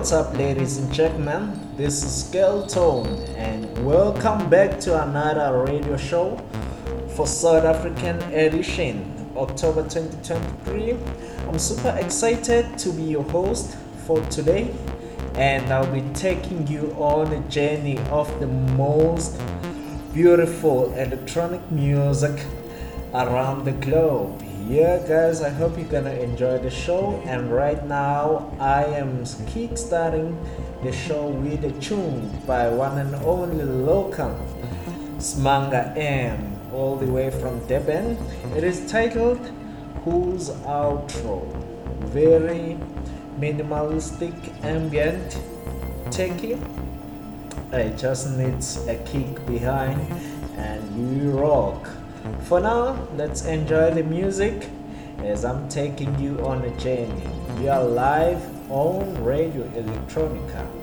what's up, ladies and gentlemen? This is Skale Tone, and welcome back to another radio show for South African edition, October 2023. I'm super excited to be your host for today, and I'll be taking you on a journey of the most beautiful electronic music around the globe. Yeah, guys, I hope you're gonna enjoy the show. And right now, I am kickstarting the show with a tune by one and only local Smanga M, all the way from Durban. It is titled Who's Outro? Very minimalistic, ambient, techie. It just needs a kick behind, and you rock. For now, let's enjoy the music as I'm taking you on a journey. You are live on Radio Electronica.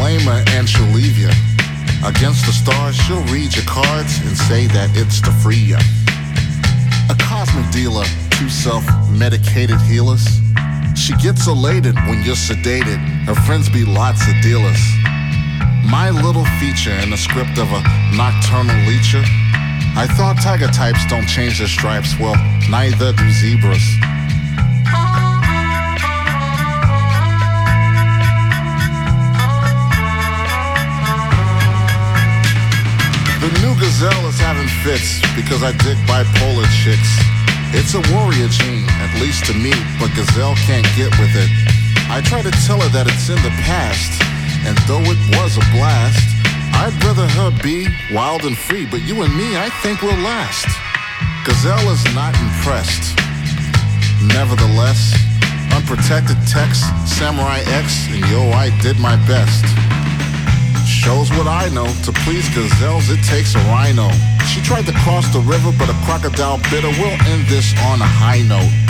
Blame and she'll leave ya. Against the stars, she'll read your cards and say that it's to free you. A cosmic dealer, two self-medicated healers. She gets elated when you're sedated. Her friends be lots of dealers. My little feature in the script of a nocturnal leecher. I thought tiger types don't change their stripes. Well, neither do zebras. The new gazelle is having fits because I dig bipolar chicks. It's a warrior gene, at least to me, but gazelle can't get with it. I try to tell her that it's in the past, and though it was a blast, I'd rather her be wild and free, but you and me, I think we'll last. Gazelle is not impressed. Nevertheless, unprotected text, Samurai X, and yo, I did my best. Shows what I know. To please gazelles, it takes a rhino. She tried to cross the river, but a crocodile bit her. We'll end this on a high note.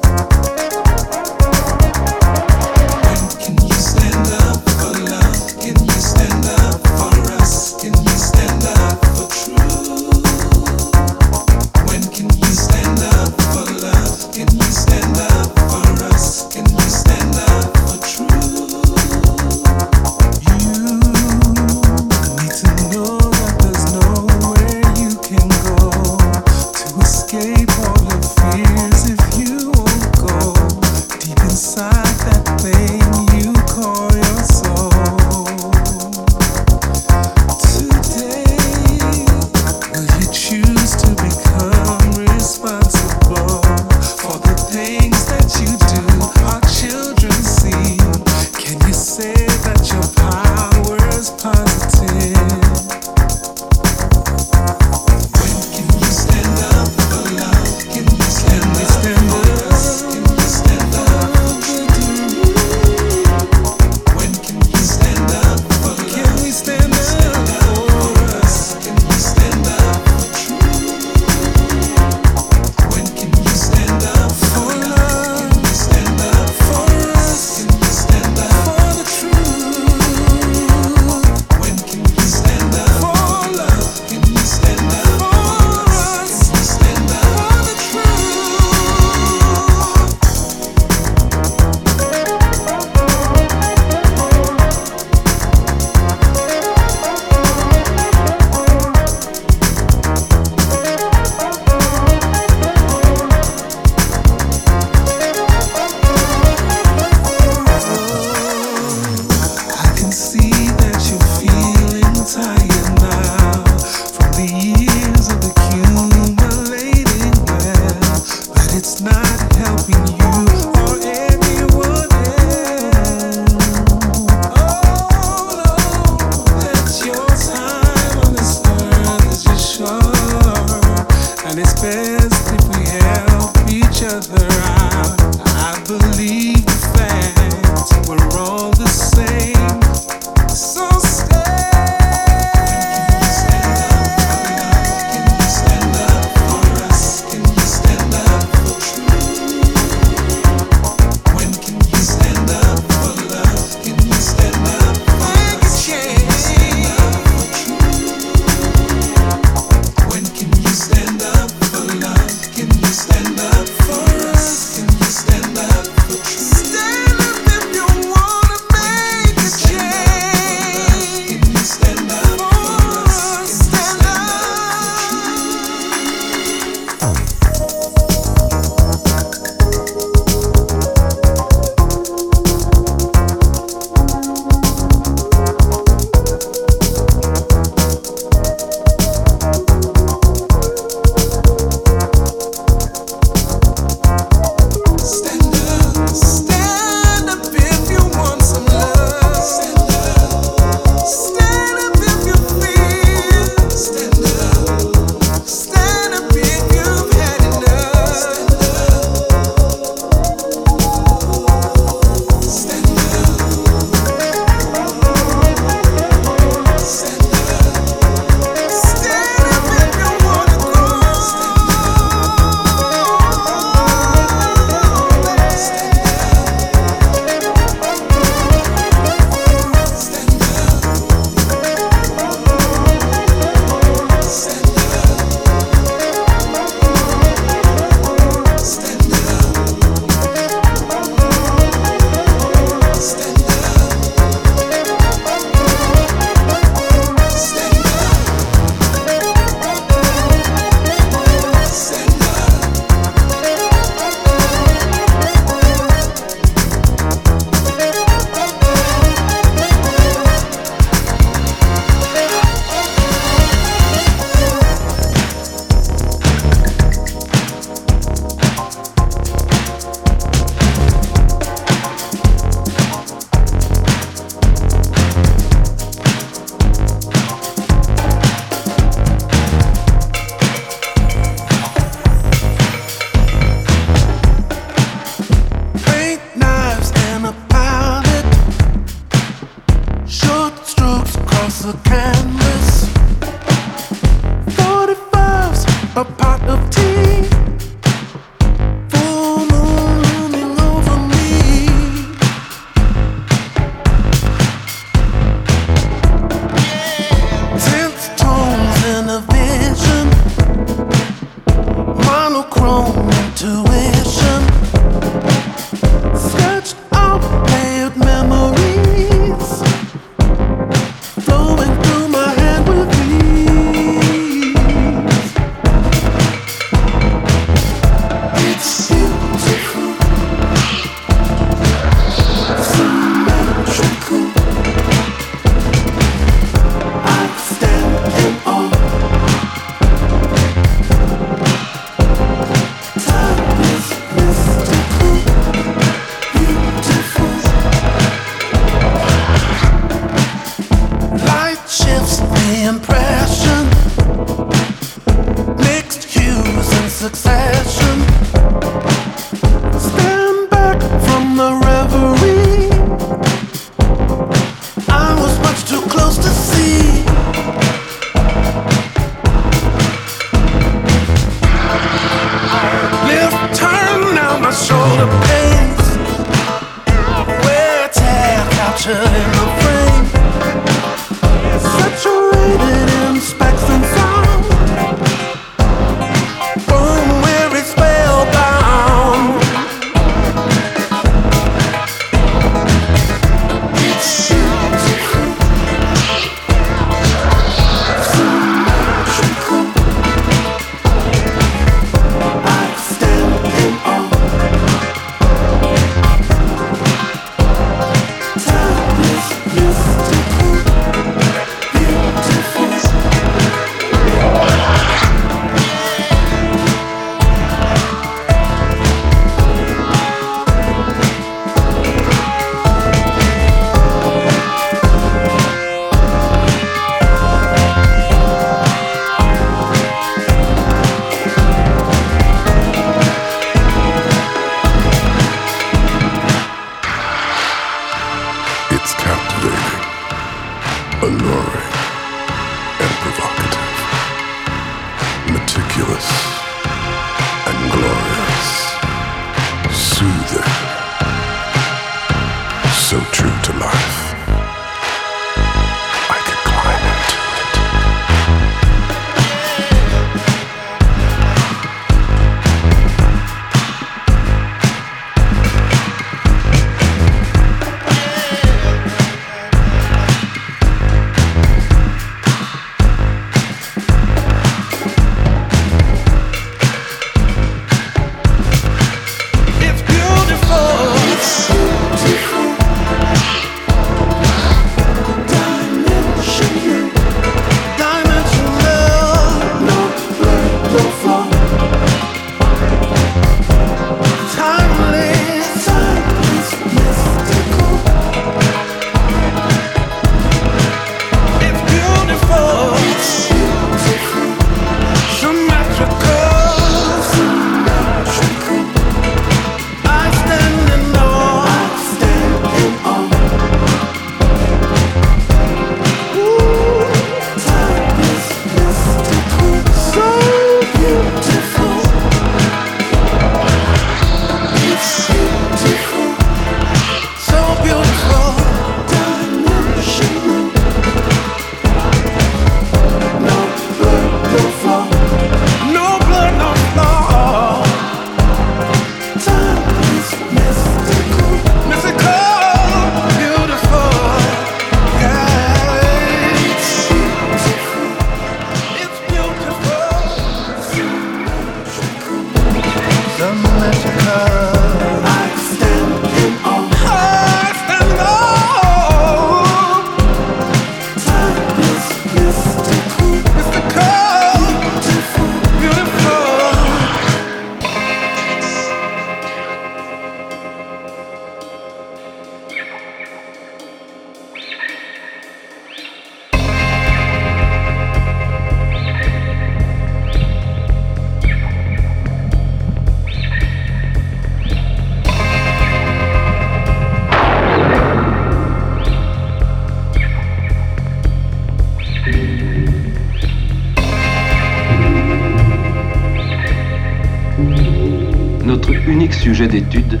d'études.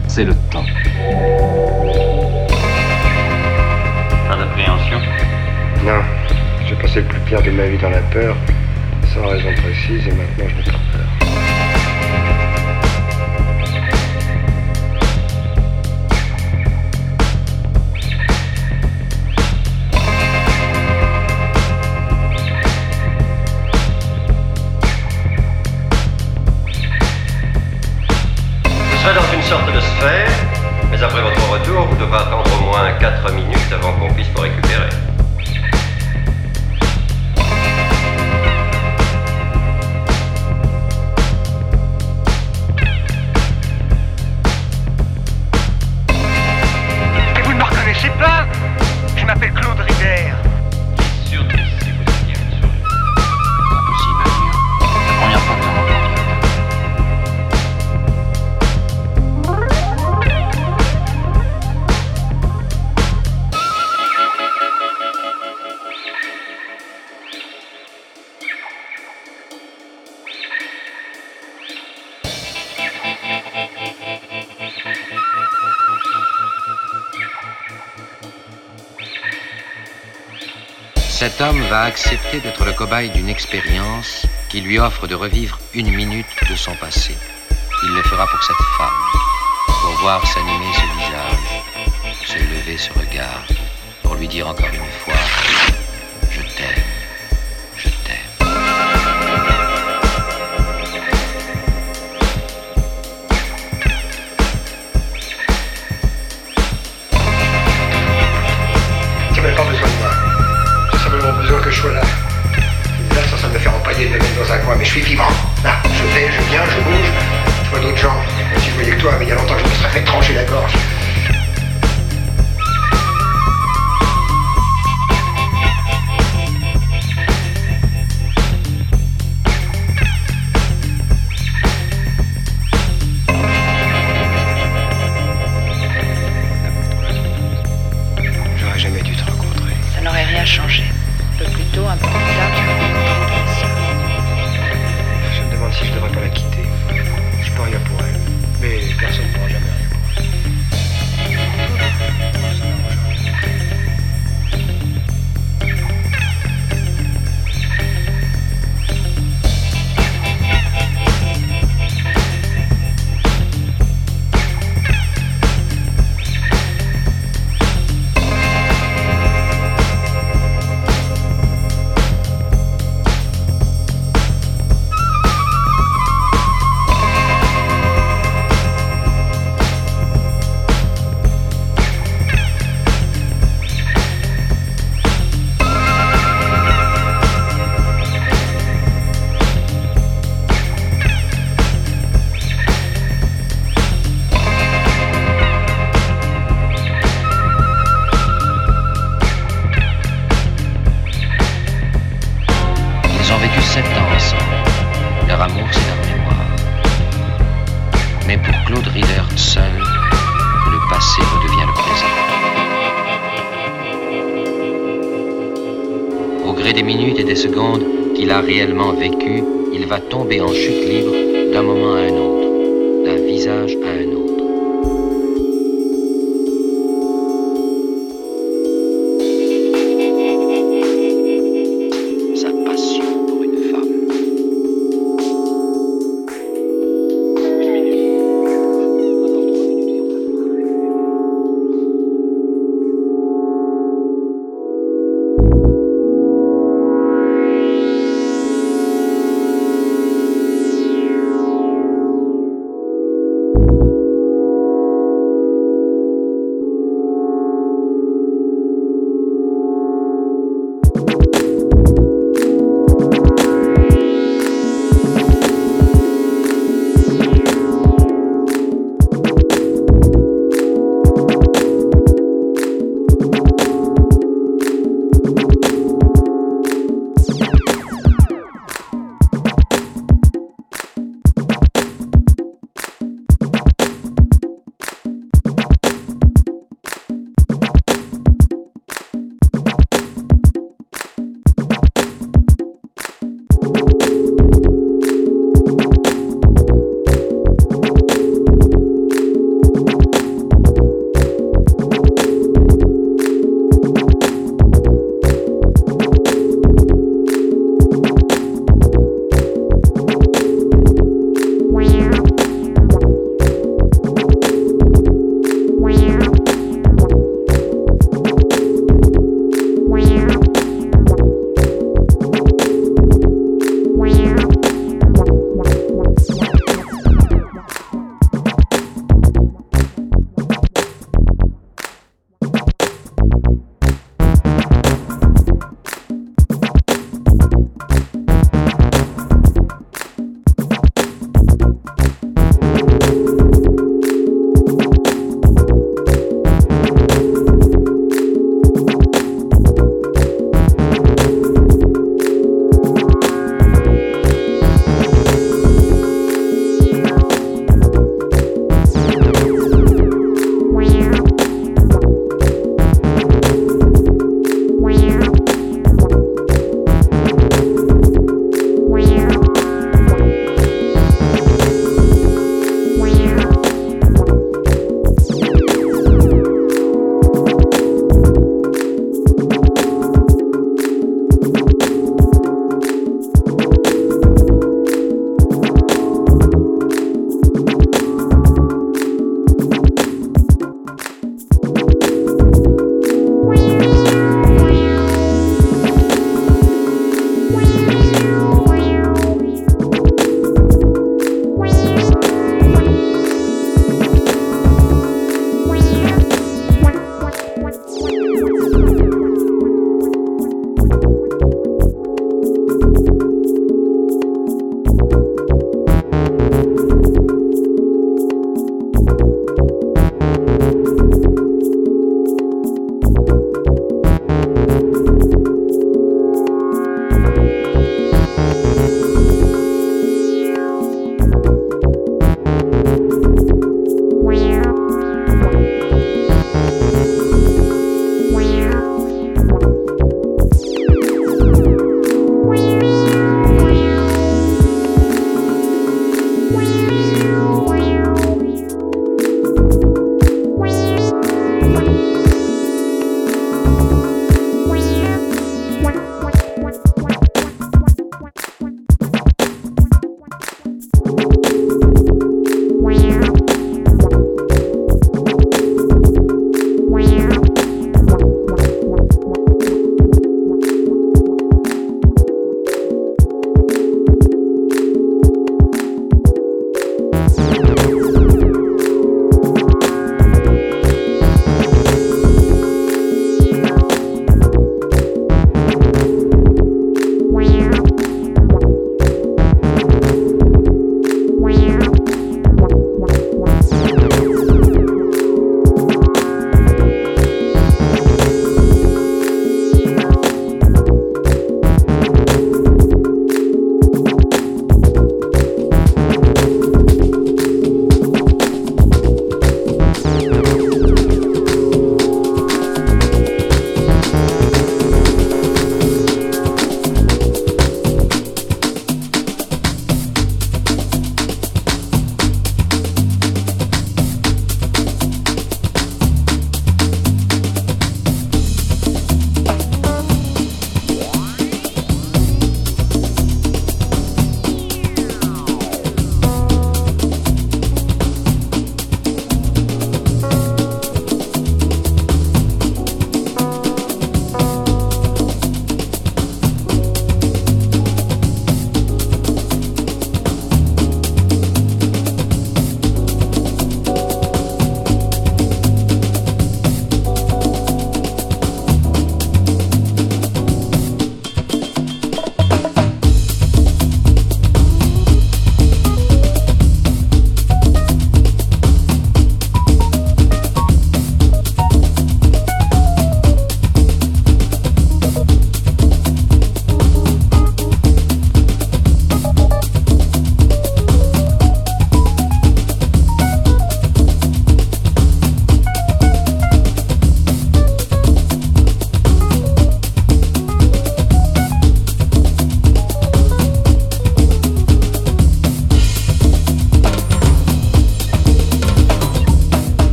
cobaye d'une expérience qui lui offre de revivre une minute de son passé. Il le fera pour cette femme, pour voir s'animer ce visage, se lever ce regard, pour lui dire encore une fois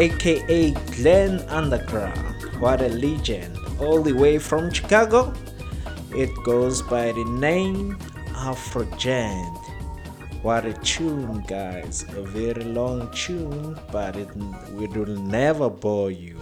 aka Glenn Underground. What a legend! All the way from Chicago. It goes by the name Afrogen. What a tune, guys! A very long tune, but it will never bore you.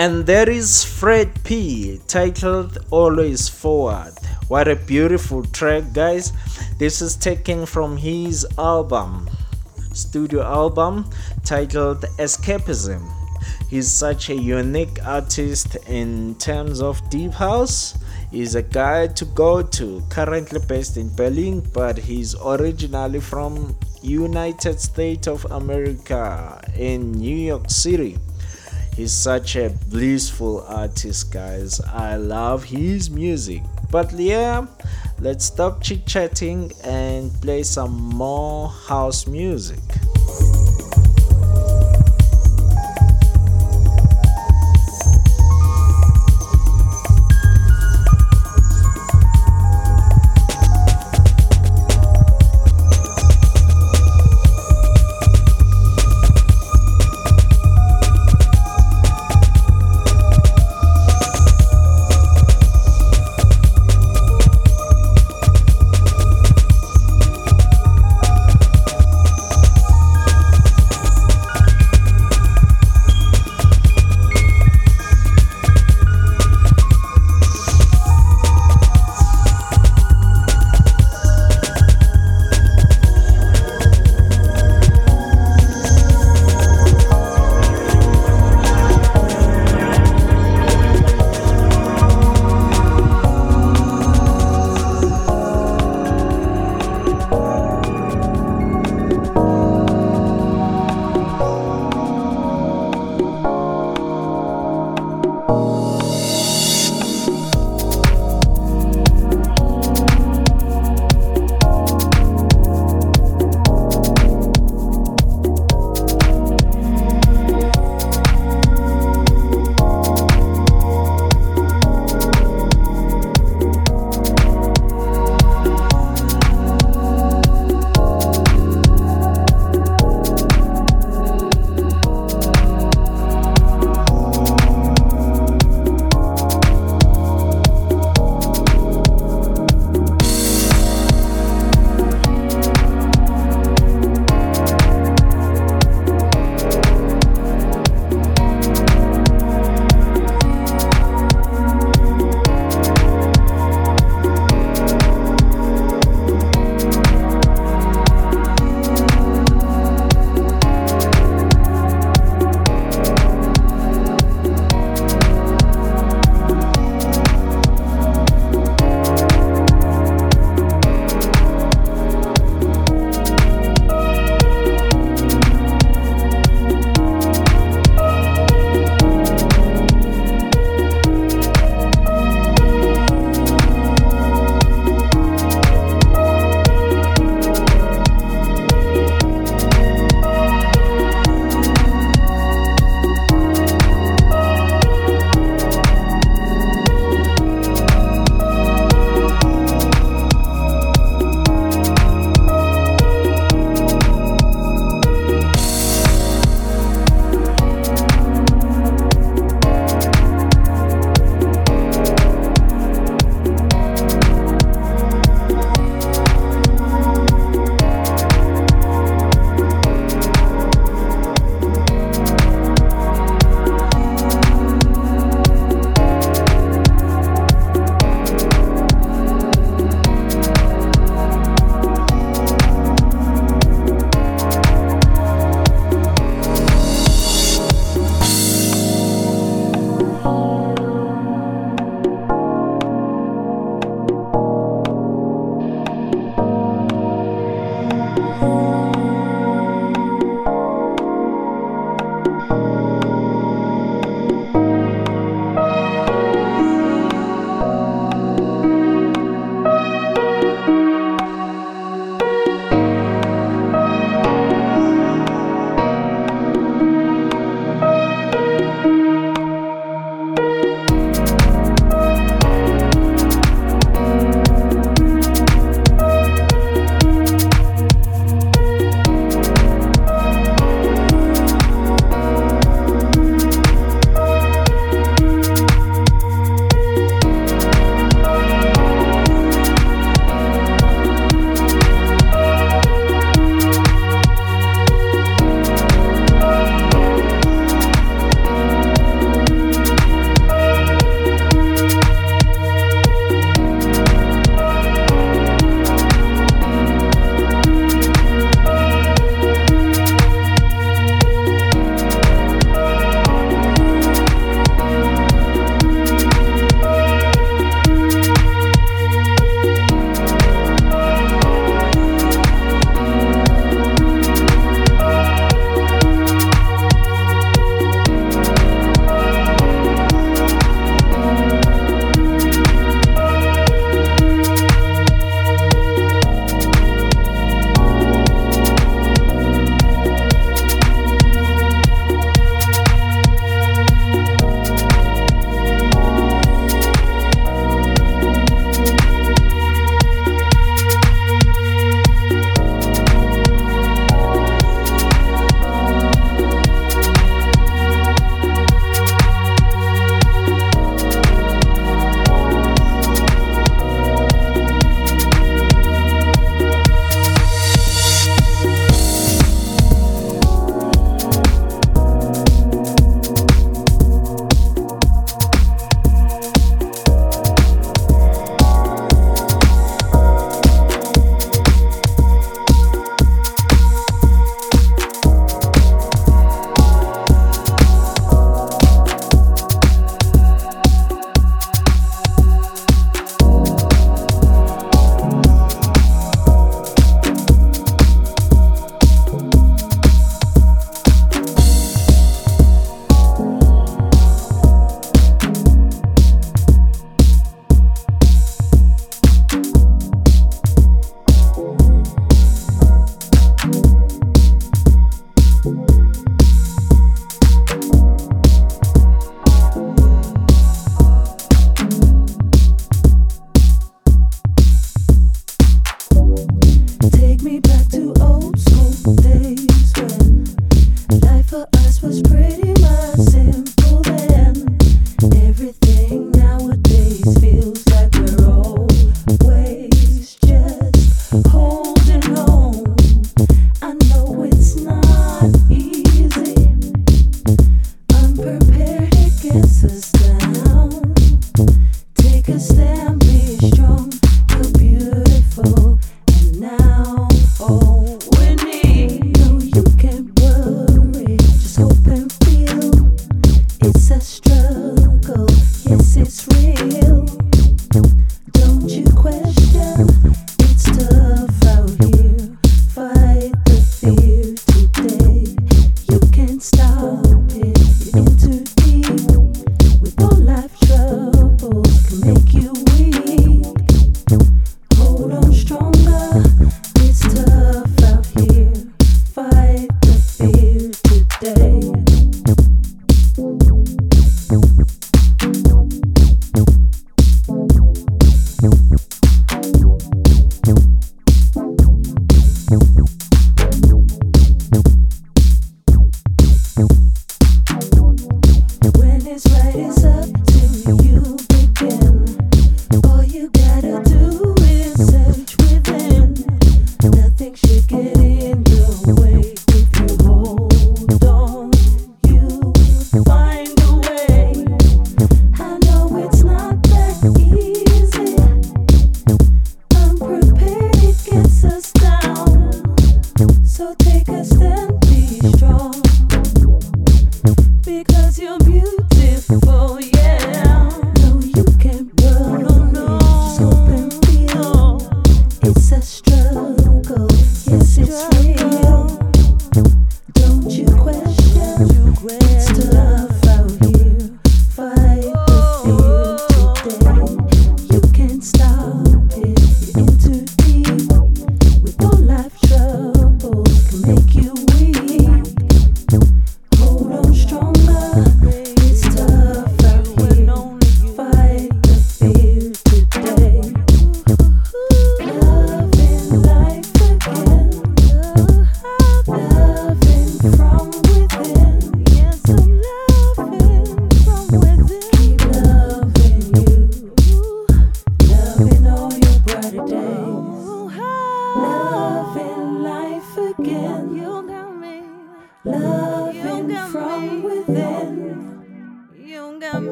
And there is Fred P, titled Always Forward. What a beautiful track, guys! This is taken from his album, studio album titled Escapism. He's such a unique artist in terms of deep house. He's a guy to go to, currently based in Berlin, but he's originally from United States of America in New York City. He's such a blissful artist, guys. I love his music. But yeah, let's stop chit chatting and play some more house music.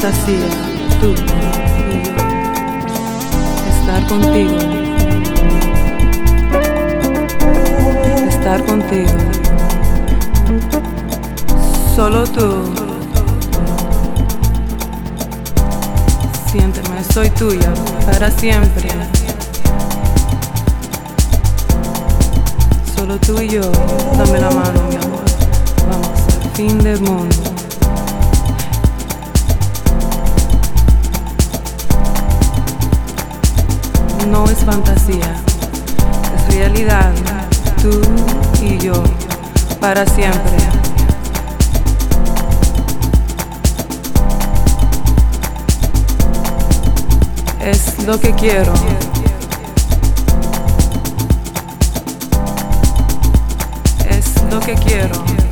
Fantasía. Tú y yo. Estar contigo. Estar contigo. Solo tú. Siénteme, soy tuya para siempre. Solo tú y yo, dame la mano, mi amor. Vamos al fin del mundo. No es fantasía, es realidad. Tú y yo, para siempre. Es lo que quiero. Es lo que quiero.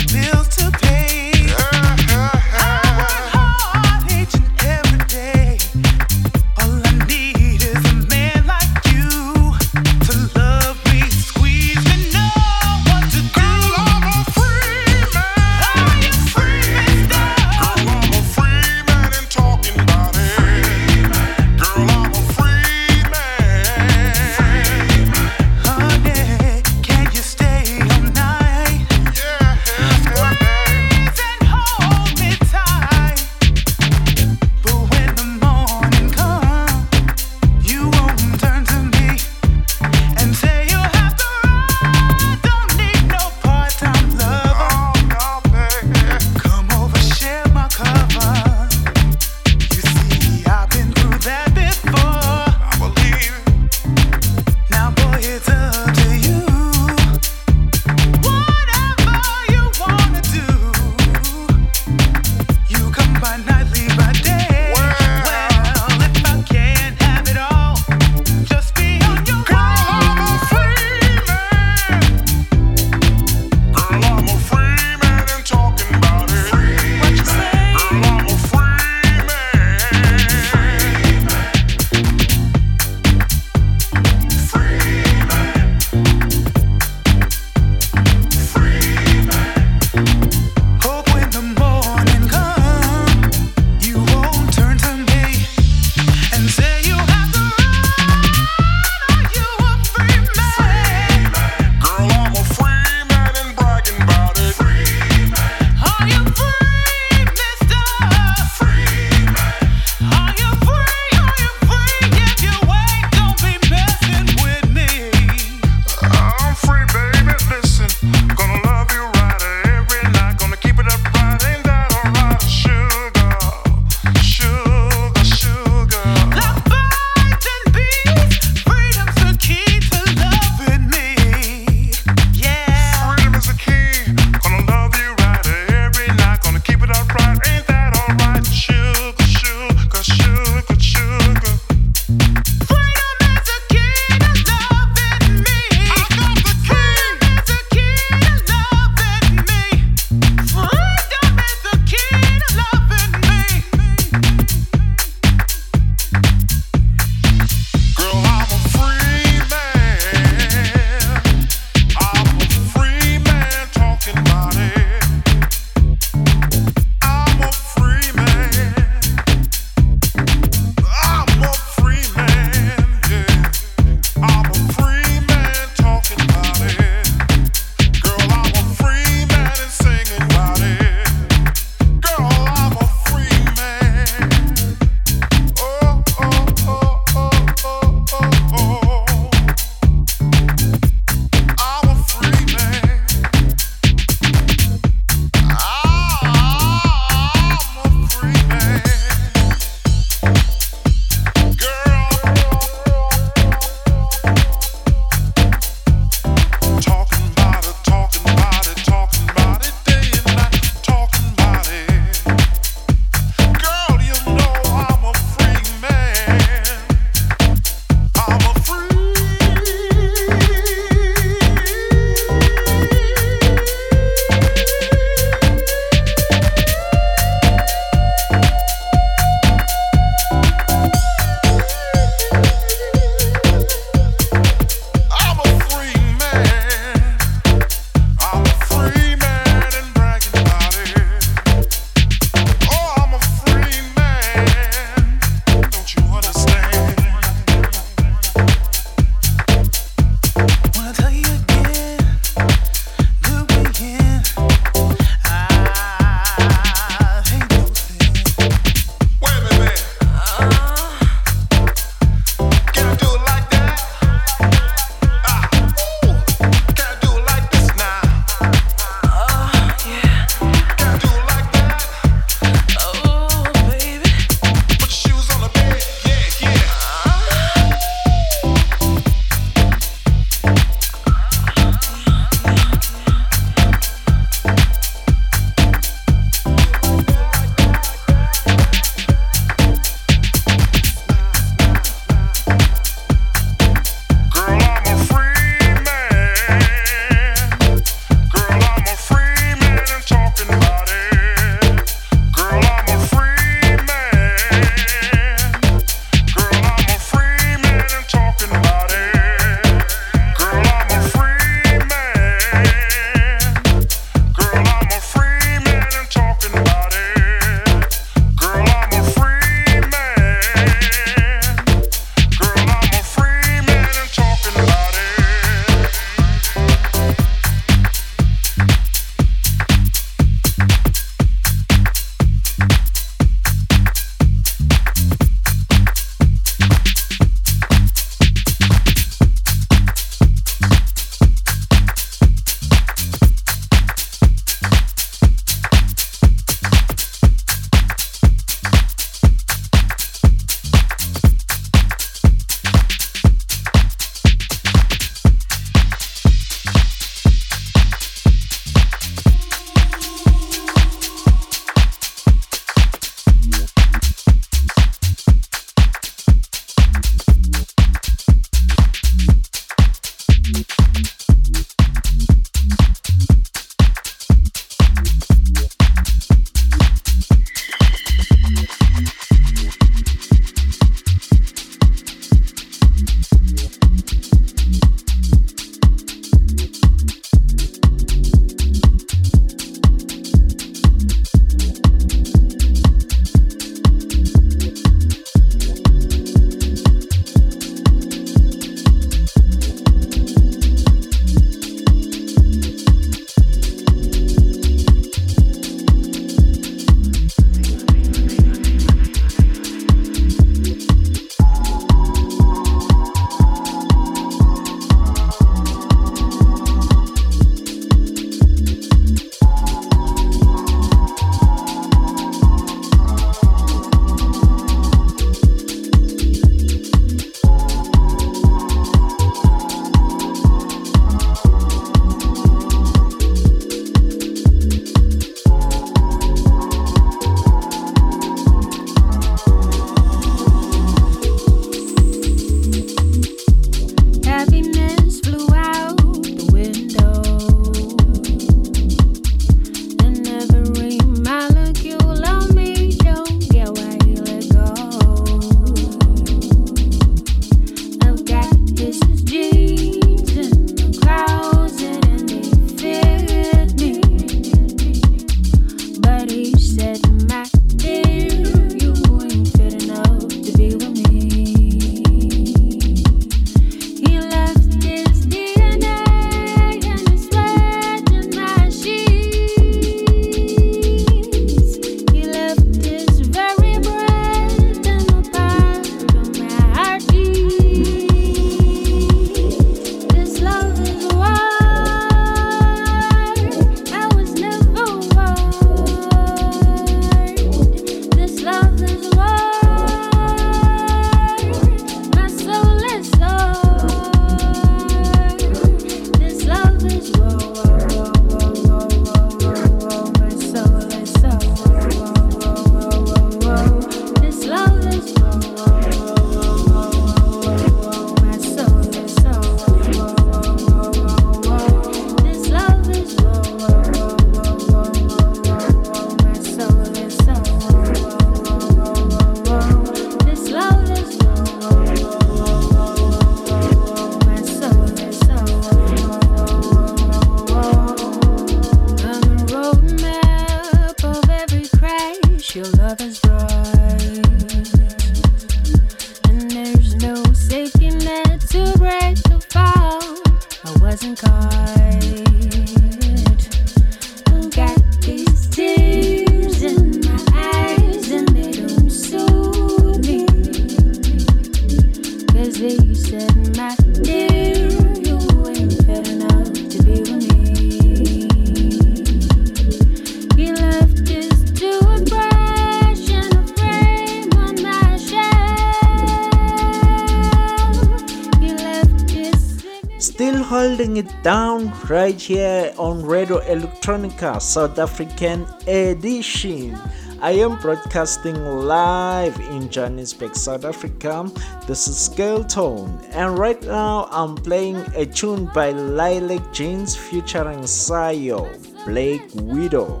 Right here on Radio Electronica South African edition. I am broadcasting live in Johannesburg, South Africa. This is Skale Tone, and right now I'm playing a tune by Lilac Jeans featuring Sayo, Blake Widow,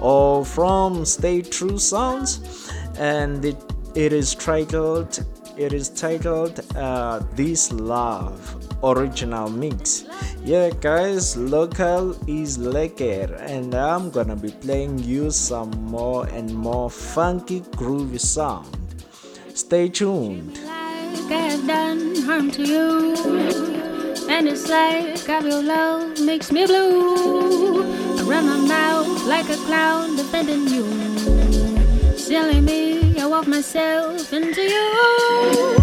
or from Stay True Sounds, and it, it is titled it is titled uh, This Love original mix. Yeah, guys, local is lekker, and I'm gonna be playing you some more and more funky, groovy sound. Stay tuned. I've done harm to you, and it's like how your love makes me blue. I run my mouth like a clown defending you, silly me. I walk myself into you.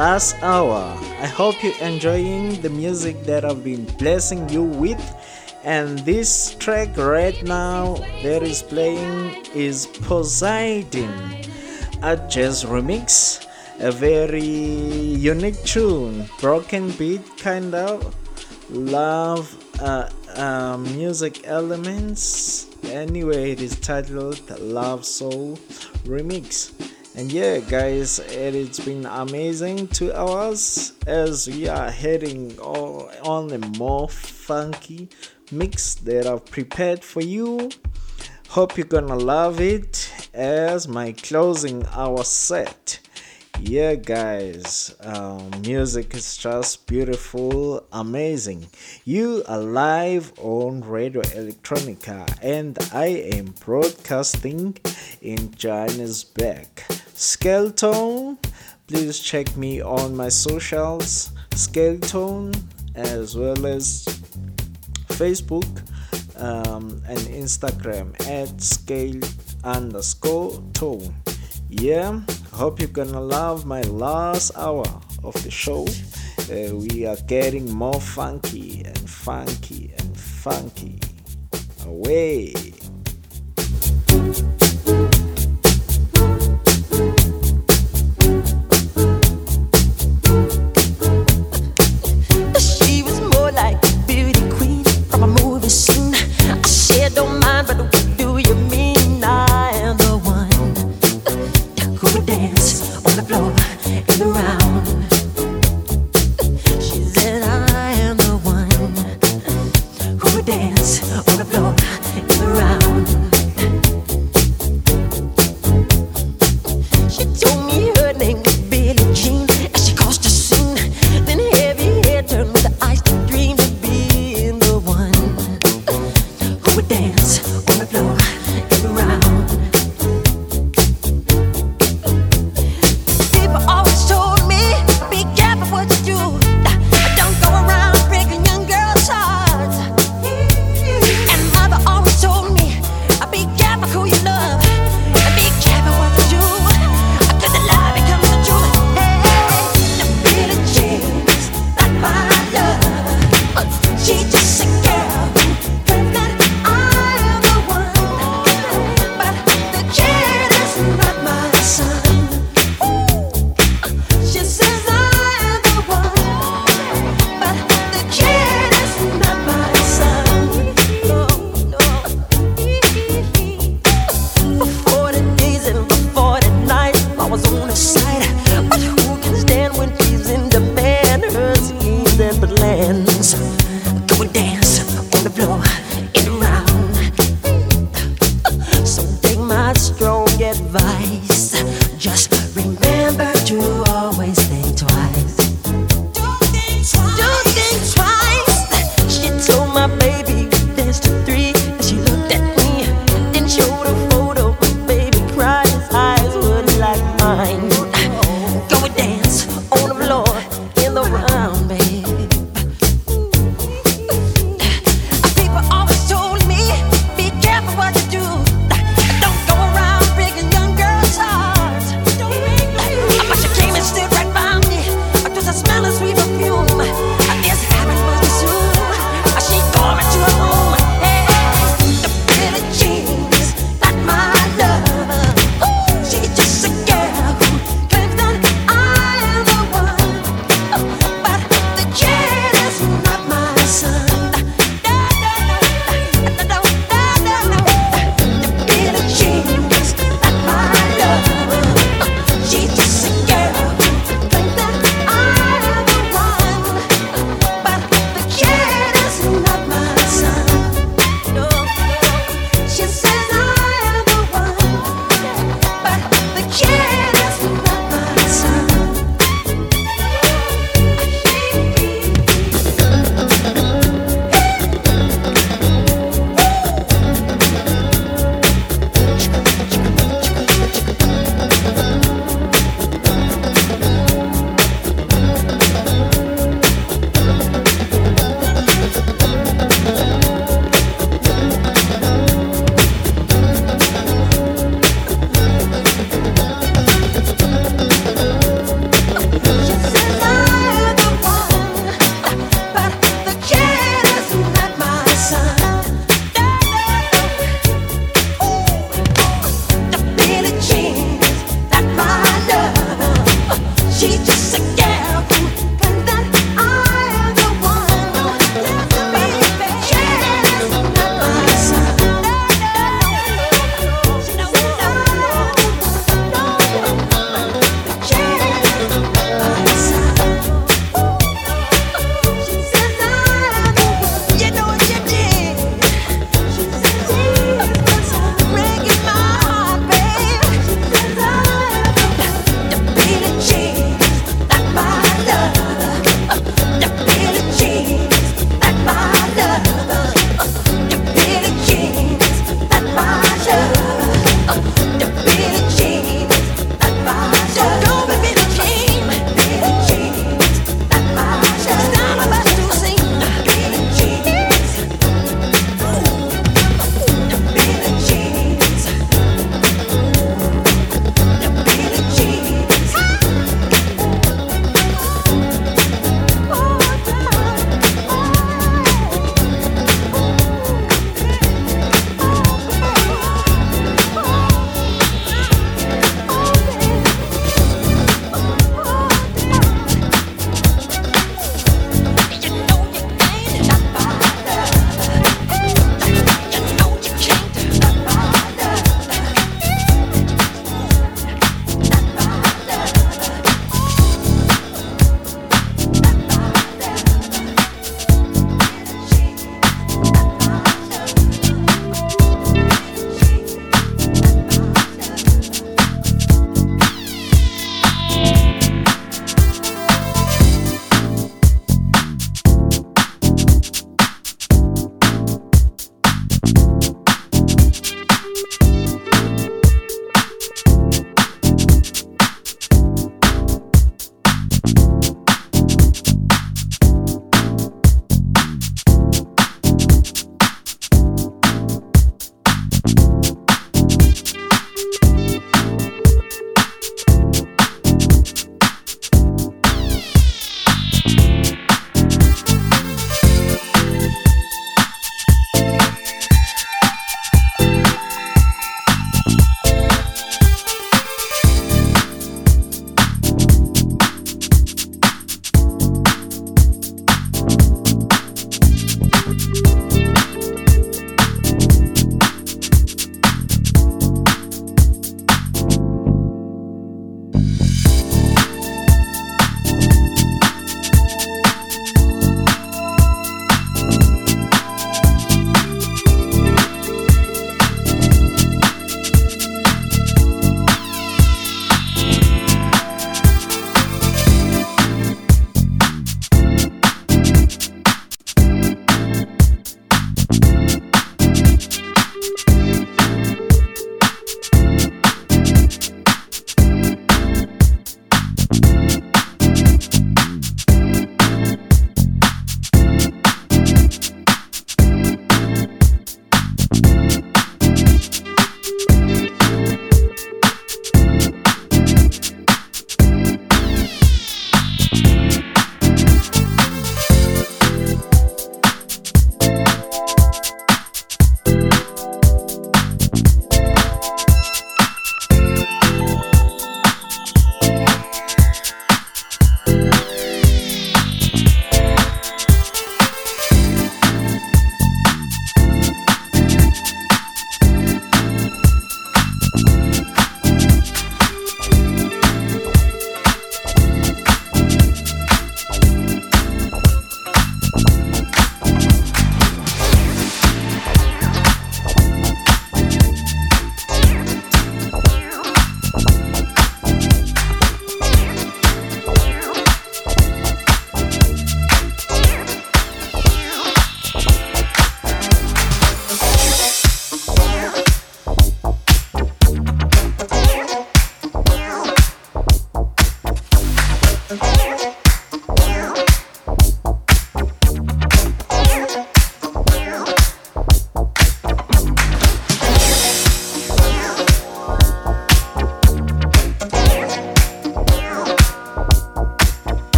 Last hour, I hope you're enjoying the music that I've been blessing you with. And this track right now that is playing is Poseidon, a jazz remix, a very unique tune, broken beat kind of, love uh, uh, music elements. Anyway, it is titled Love Soul Remix. And yeah, guys, it has been amazing two hours as we are heading on a more funky mix that I've prepared for you. Hope you're gonna love it as my closing hour set. Yeah, guys, um, music is just beautiful, amazing. You are live on Radio Electronica, and I am broadcasting in Johannesburg. Skale Tone, please check me on my socials, Skale Tone, as well as Facebook um, and Instagram at skale underscore tone. Yeah, hope you're gonna love my last hour of the show. Uh, we are getting more funky and funky and funky. Away. Dance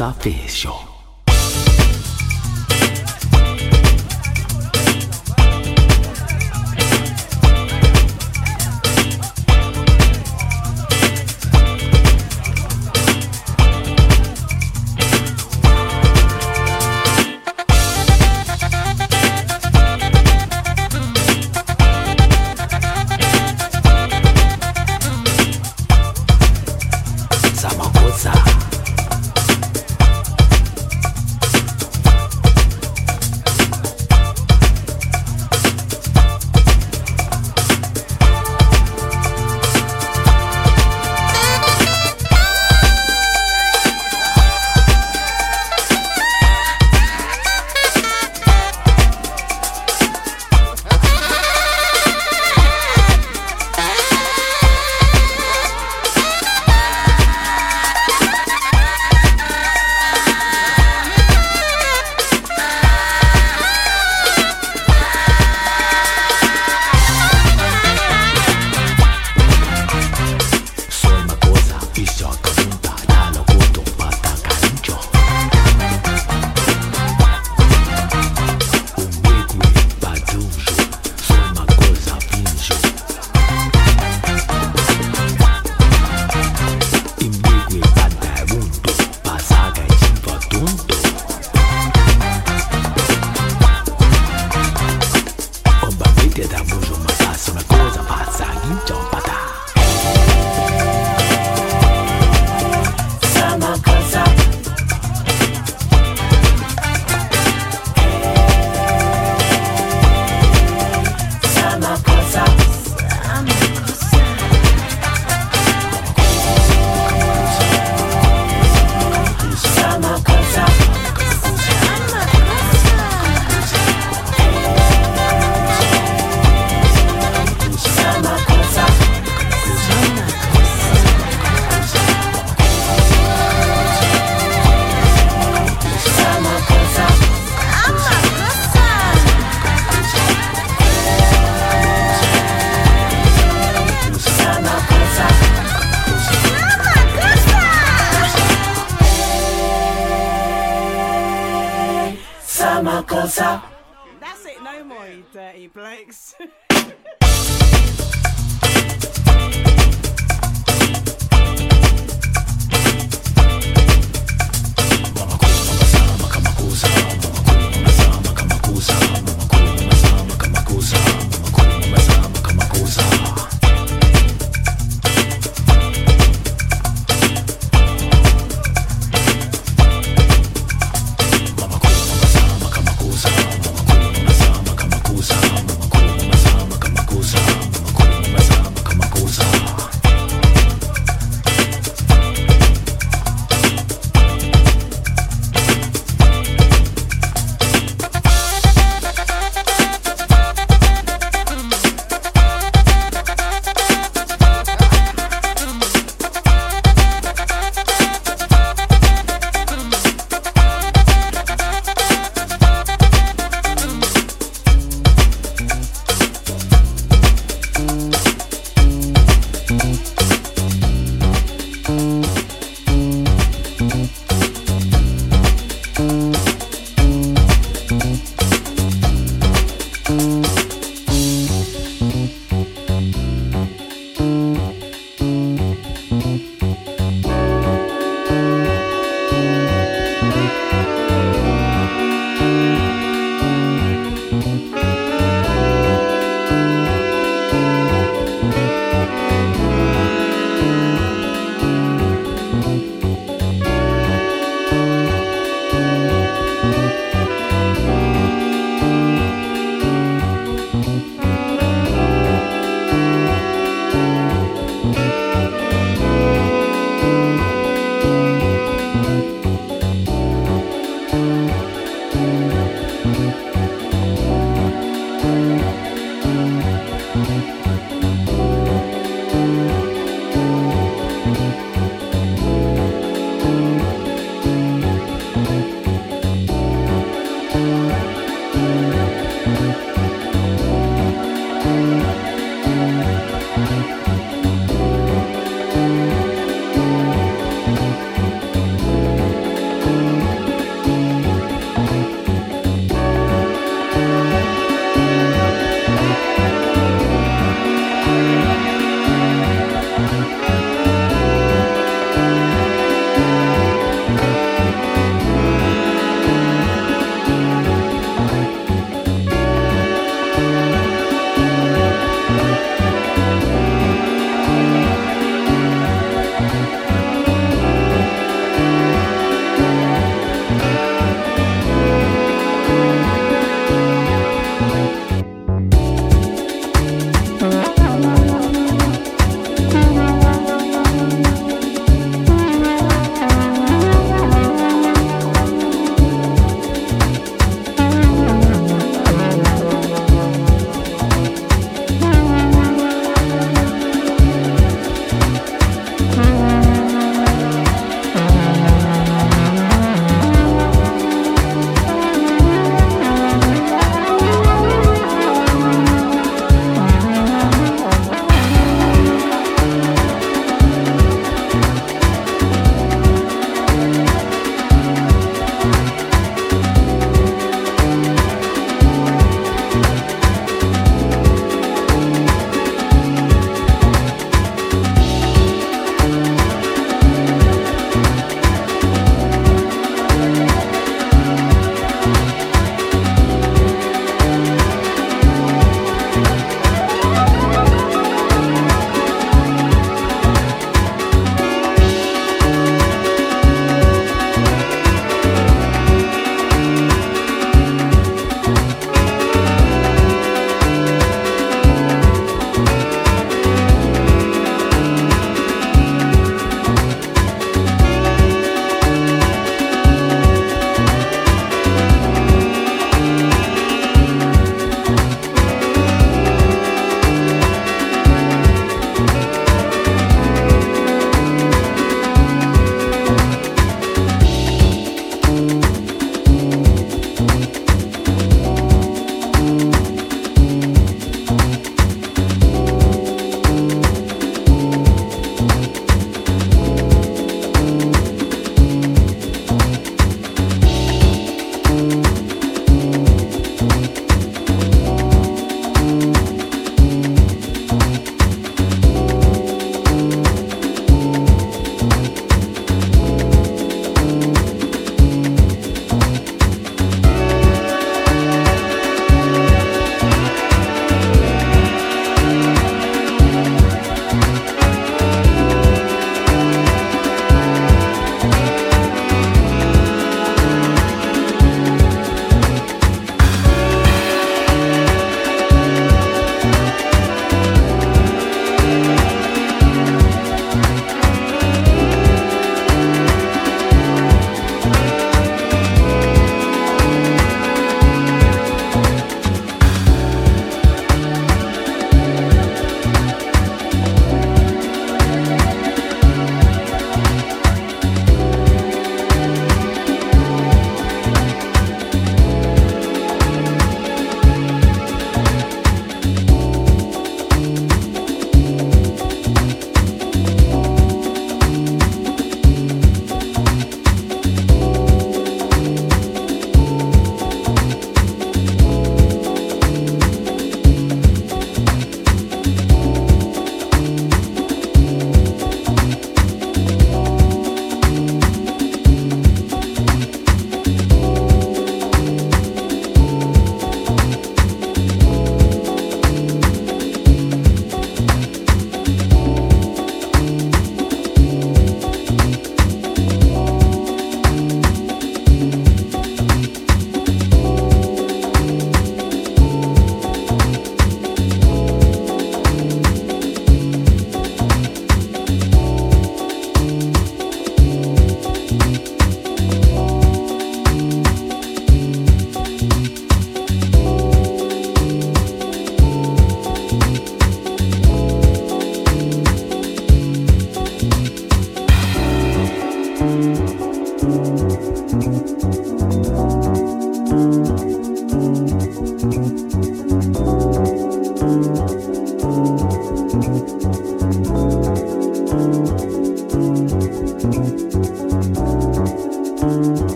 Cabeça show